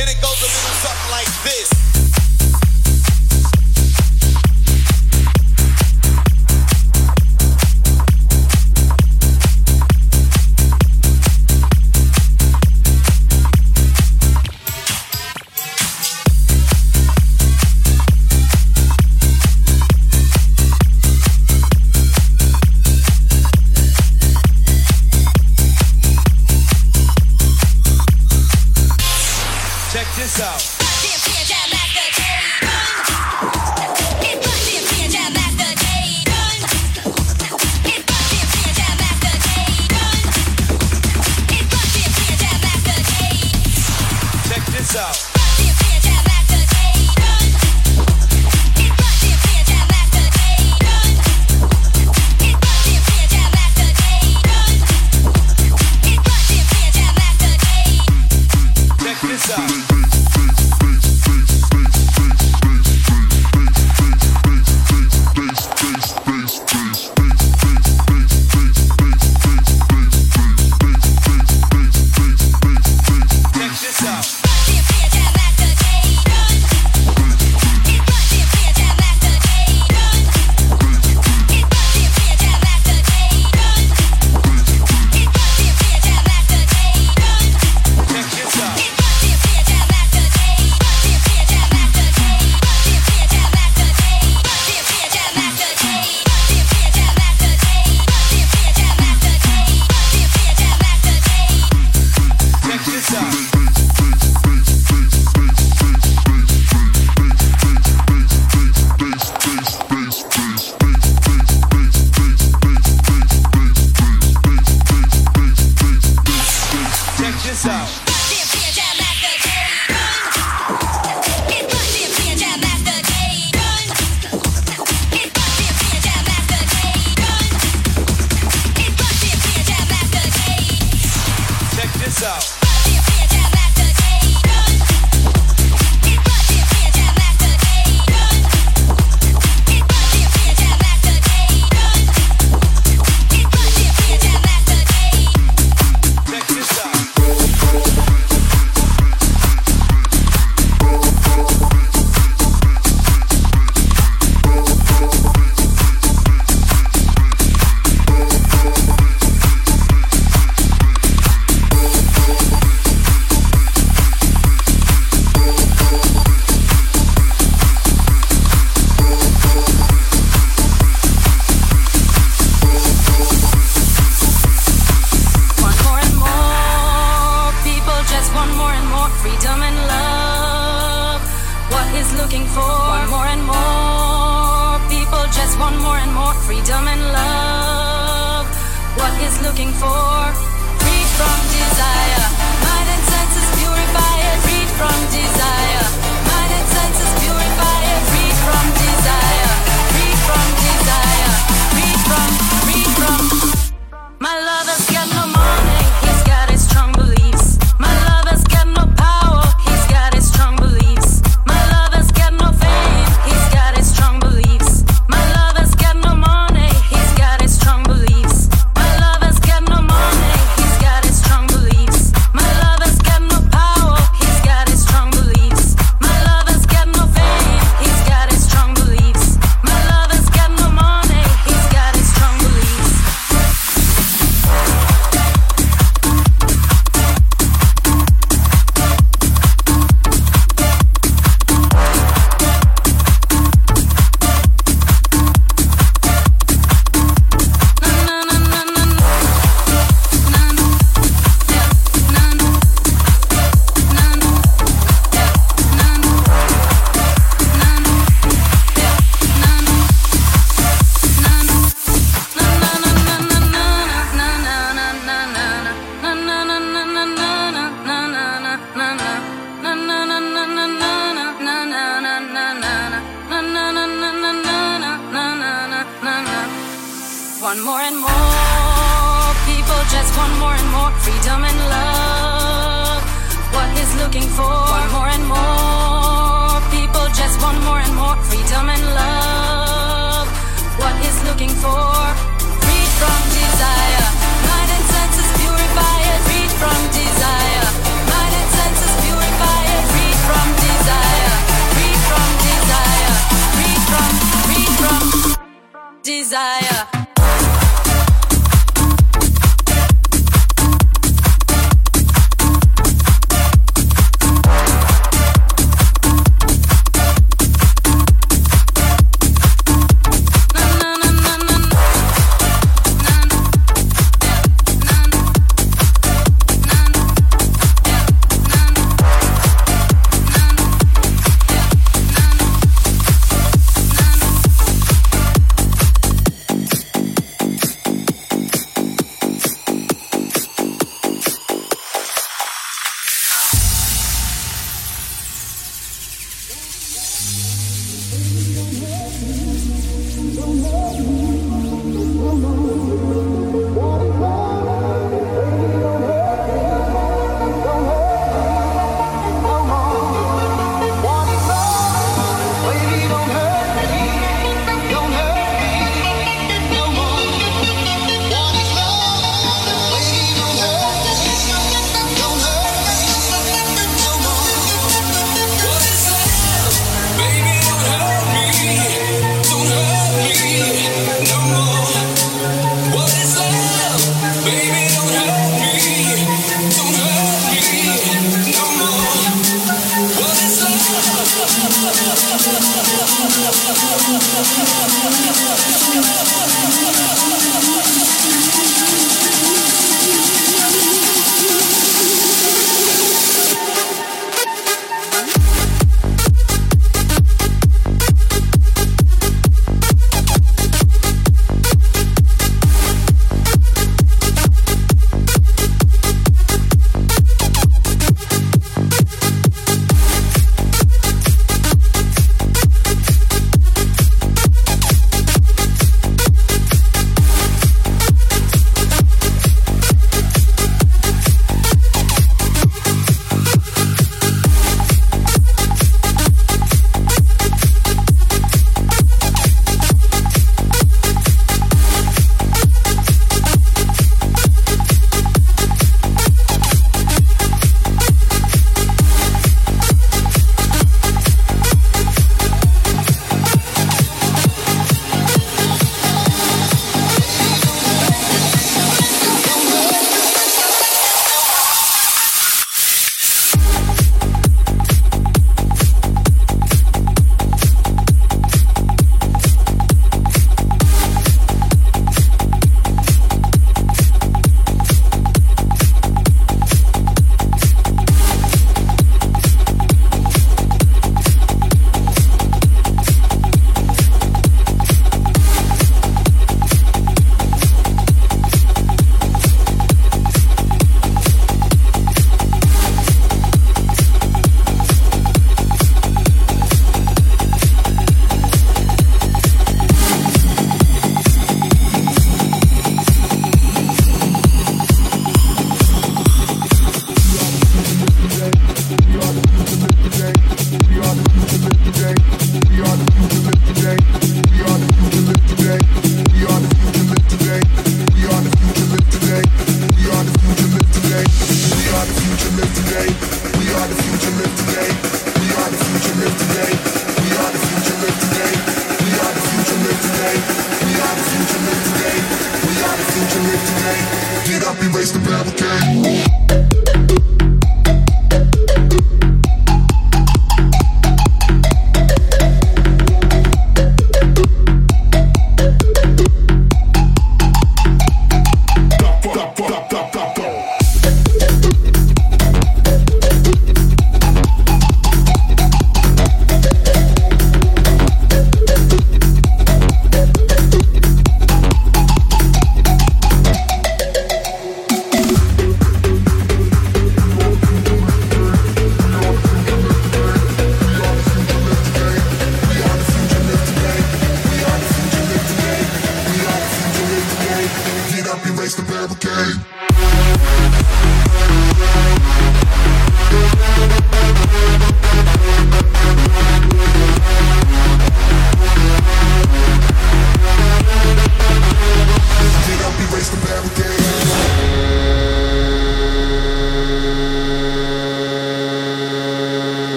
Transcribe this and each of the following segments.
And senses purify it. Freed from desire.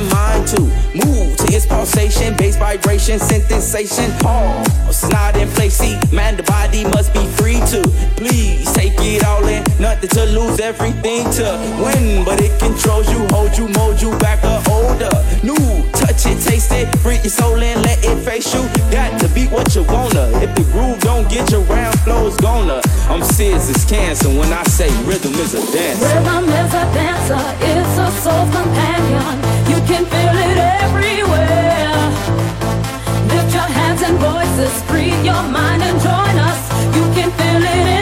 Mind to move to its pulsation, bass vibration, sensation. Pause, not in place. See, man, the body must be free to please take it all in. Nothing to lose, everything to win, but it controls you, hold you, mold you back or older. New, touch it, taste it, free your soul and let it face you. Got to be what you wanna. If the groove don't get you round, flow's gonna. I'm serious as cancer when I say rhythm is a dance. Rhythm is a dancer, it's a soul companion. You can feel it everywhere. Lift your hands and voices, free your mind and join us. You can feel it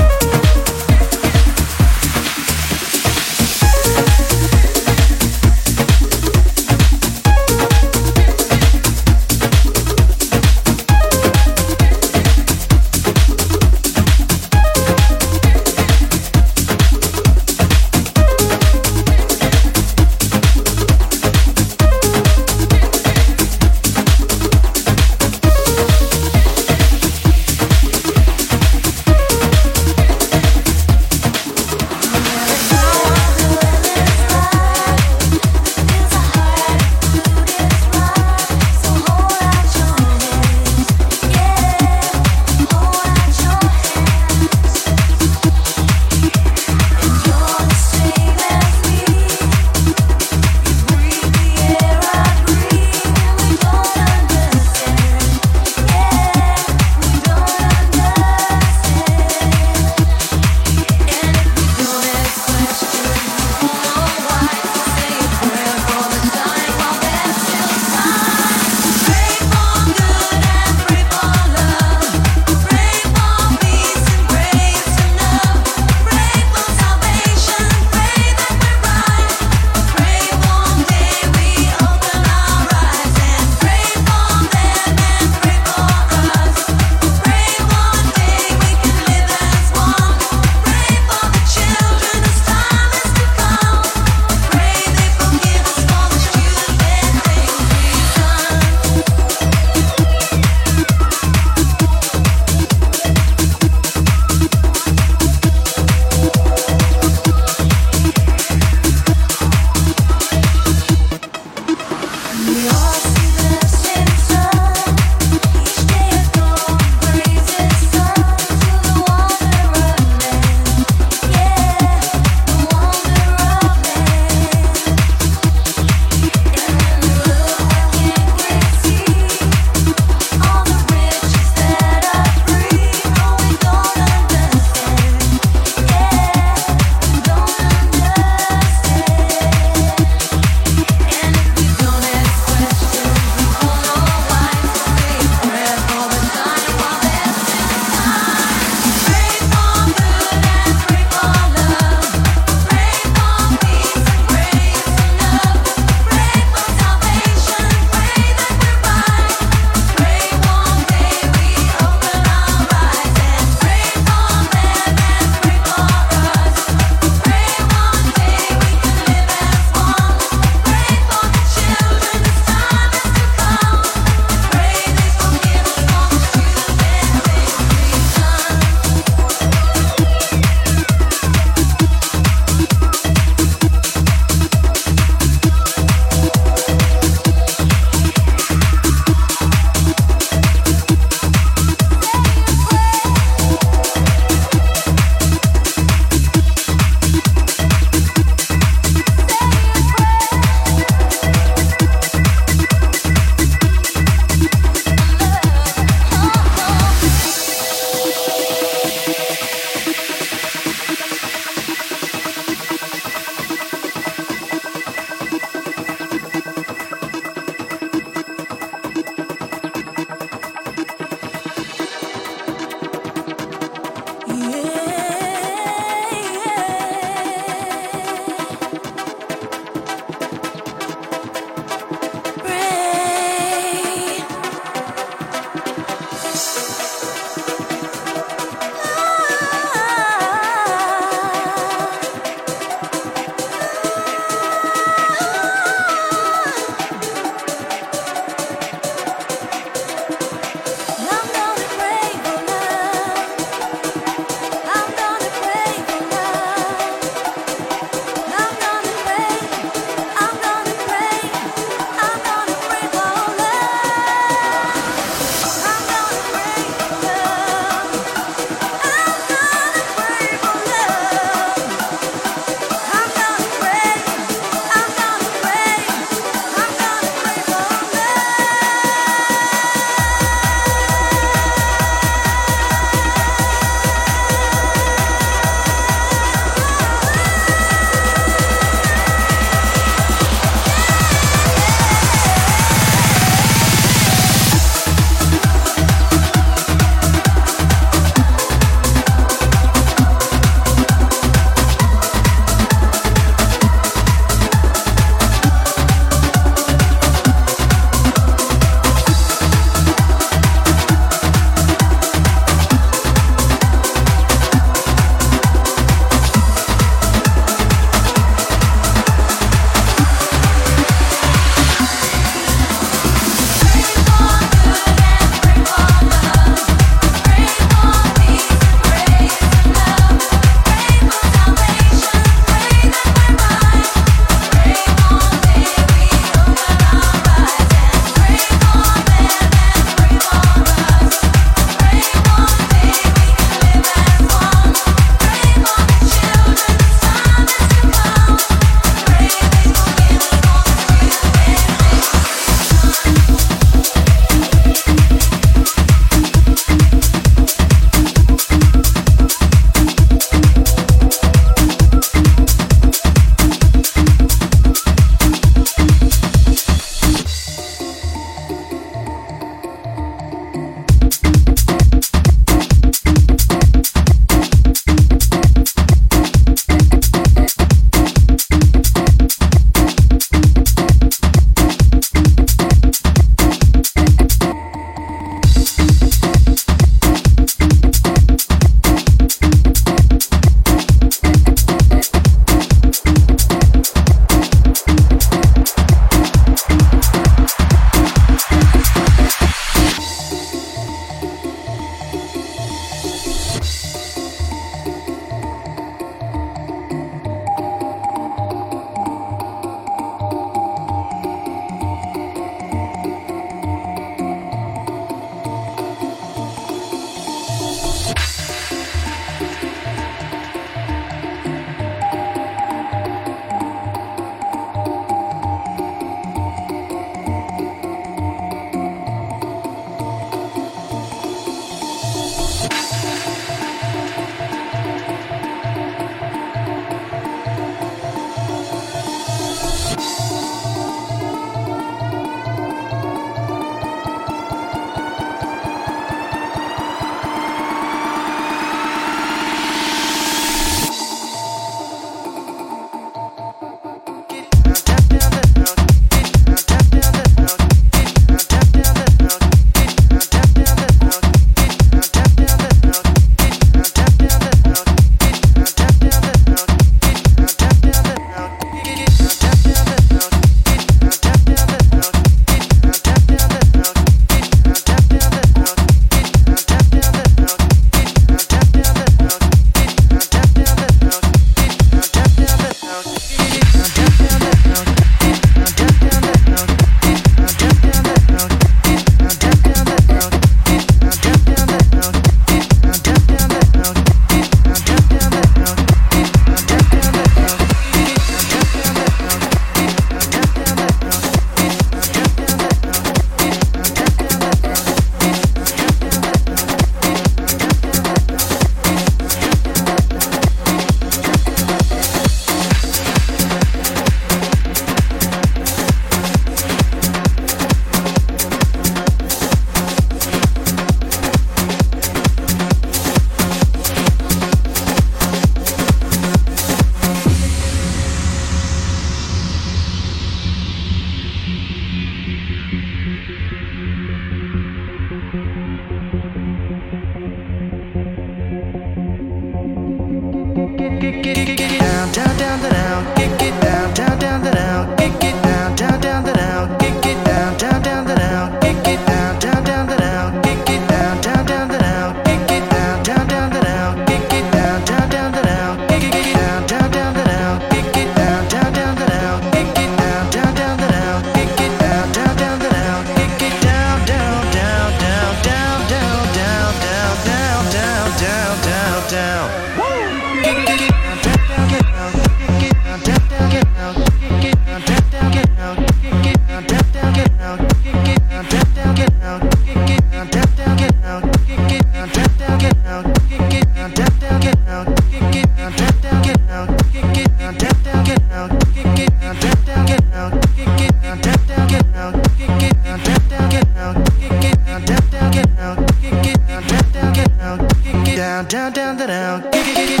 get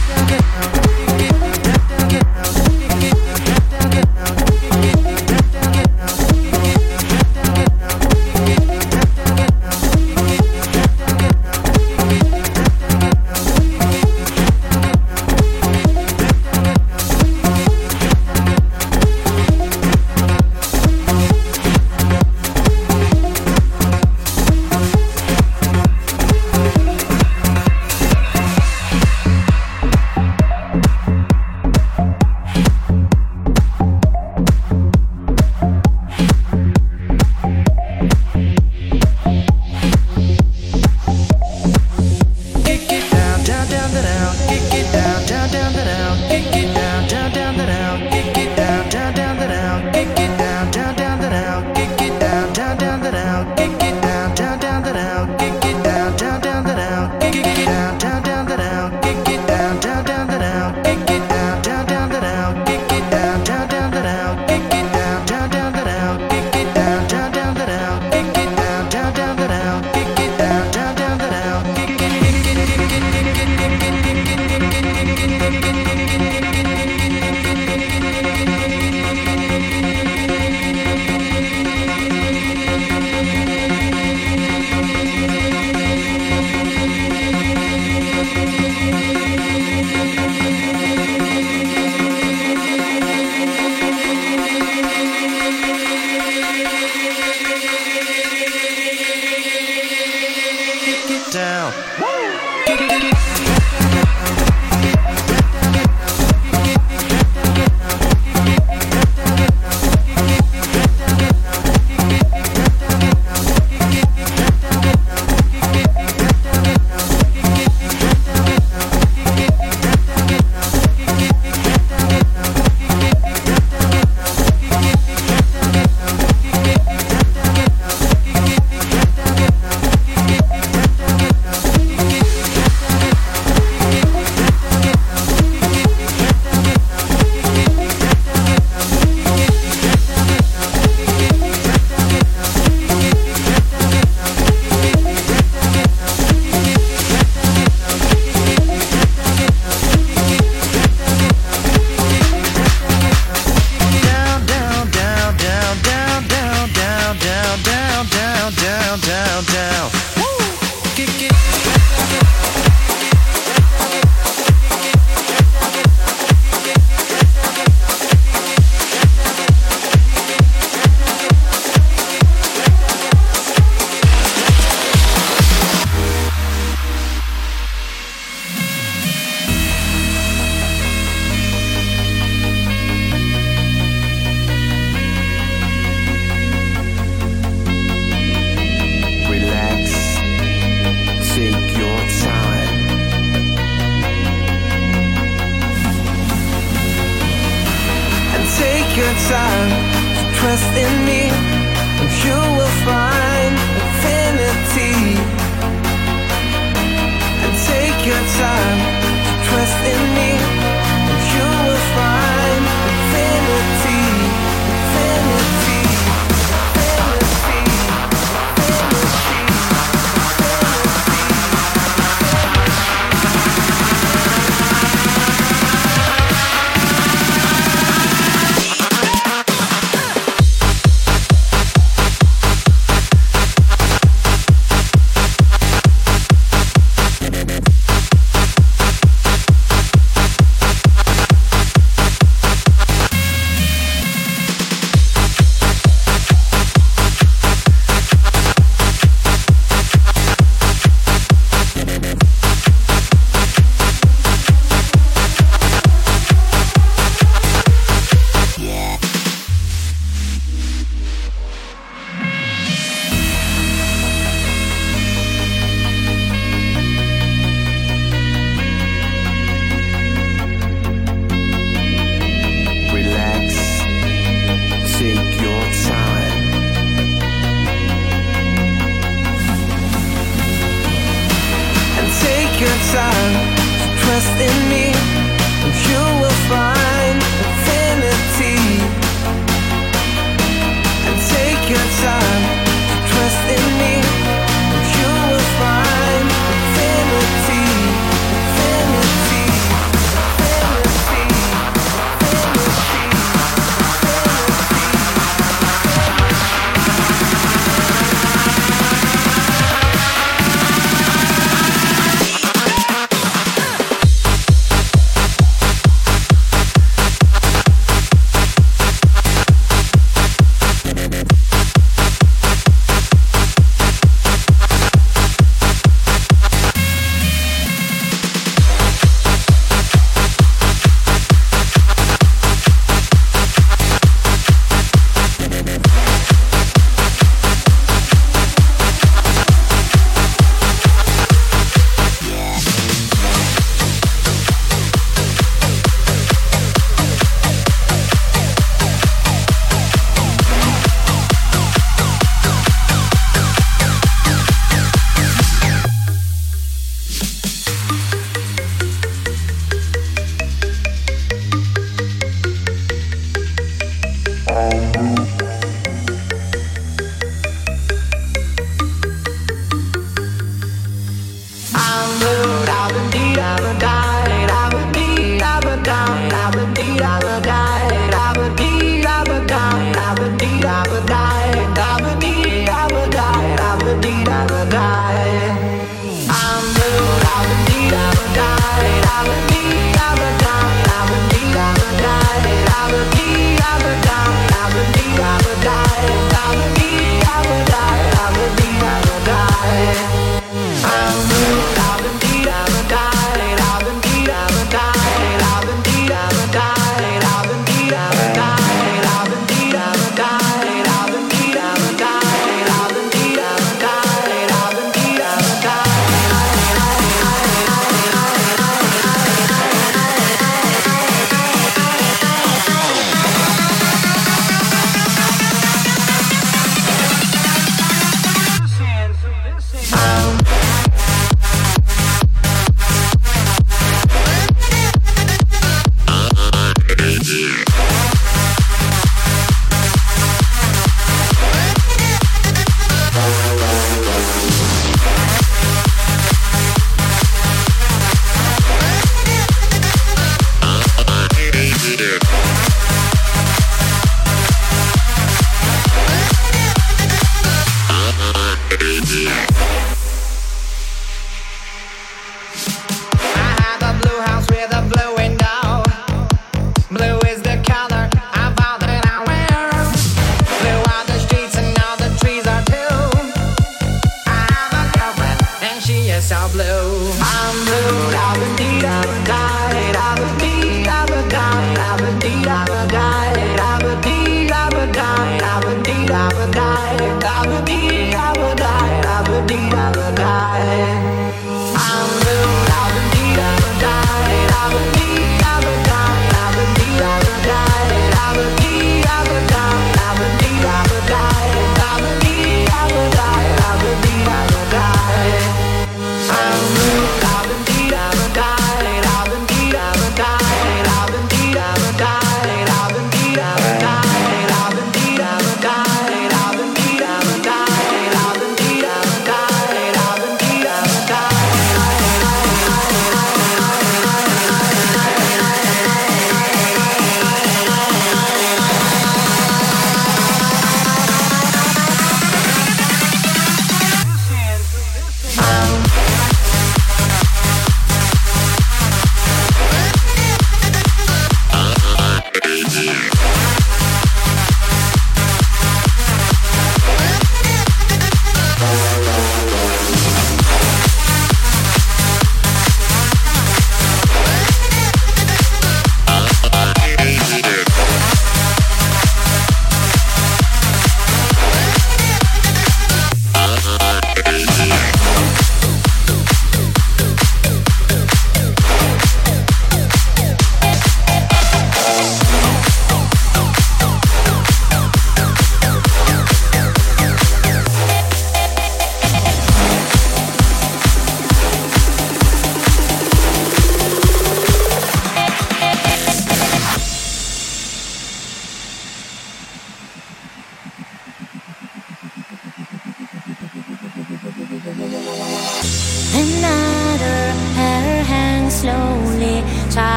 down, get down.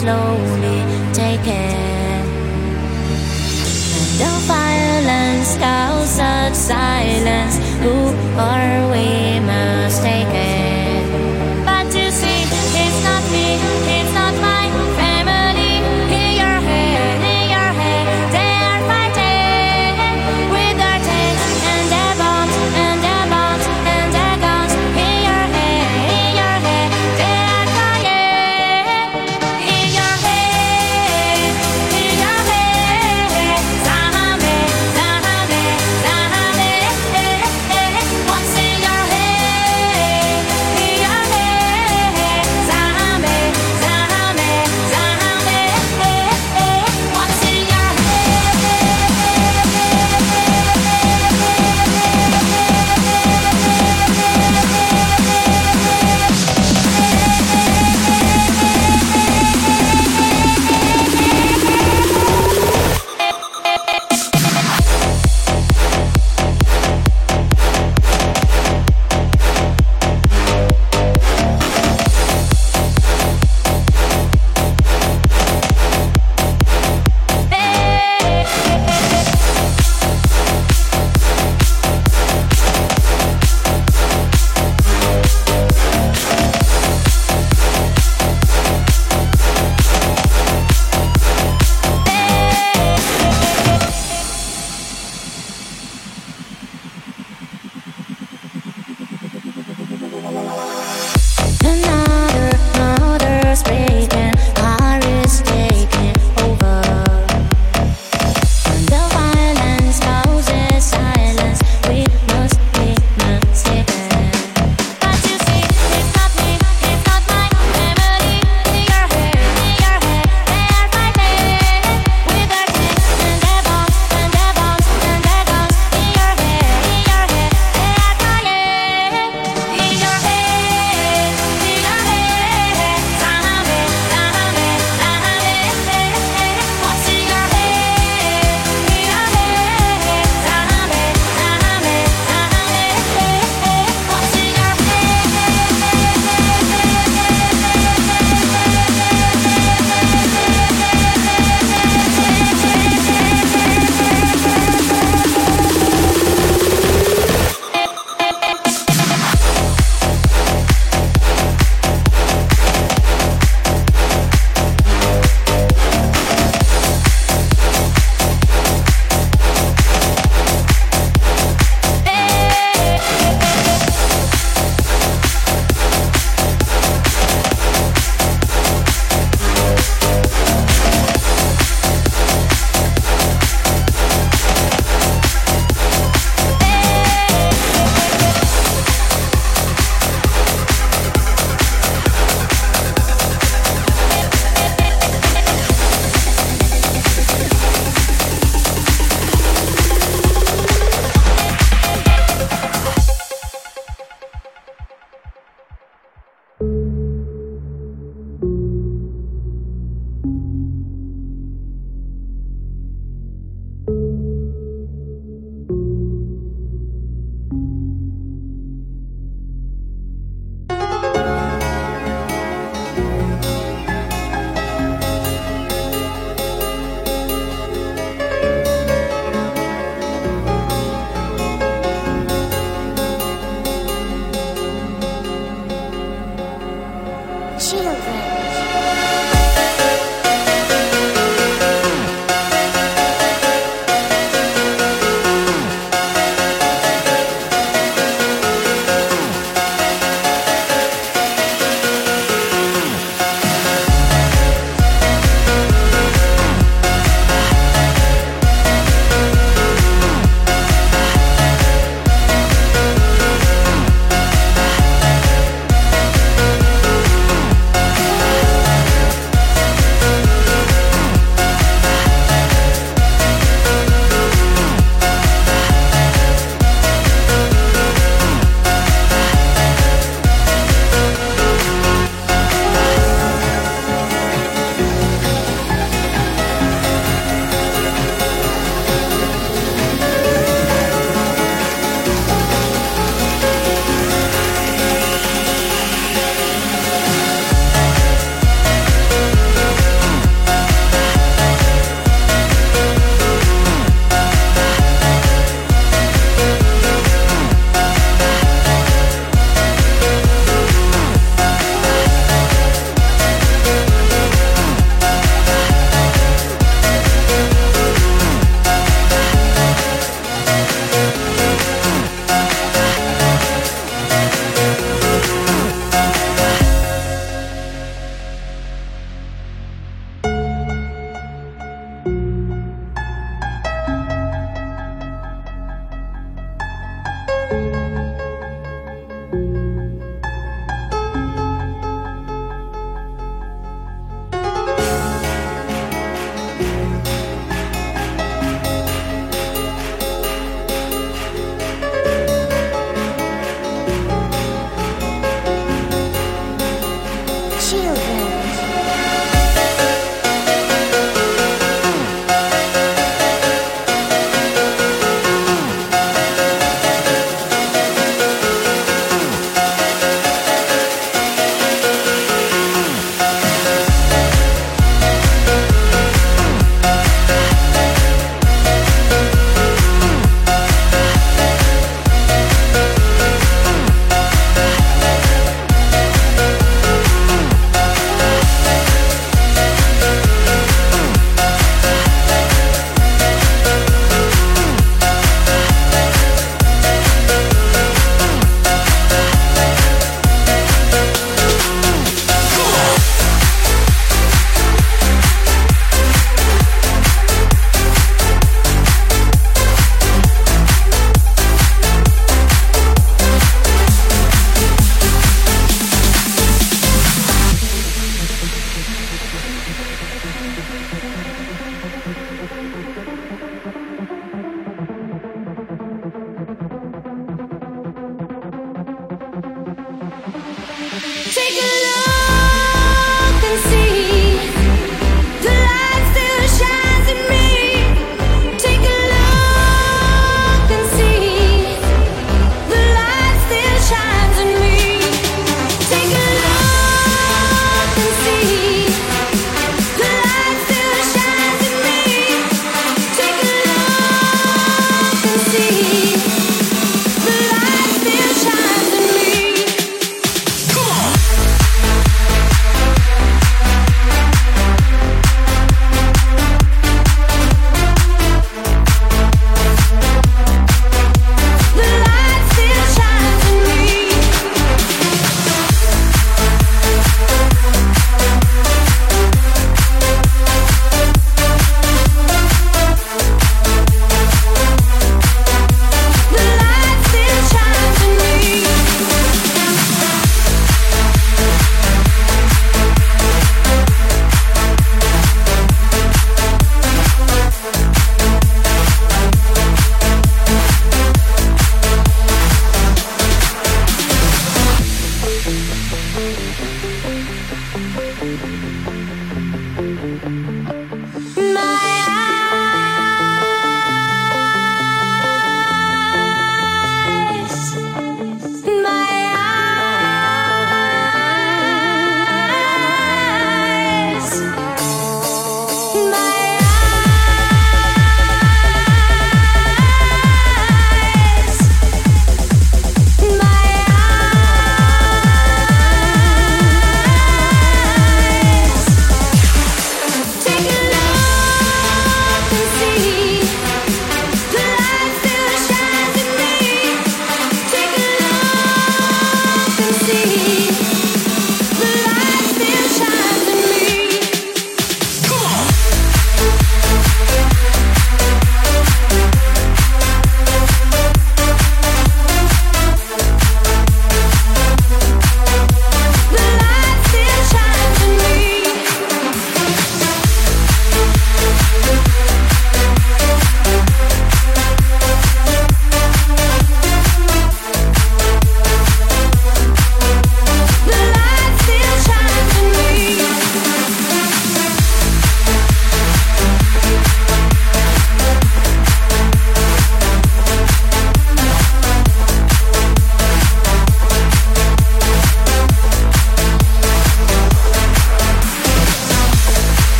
Slowly taken. And the violence such silence. Who are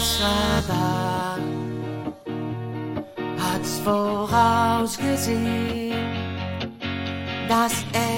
besser hat's vorausgesehen, dass er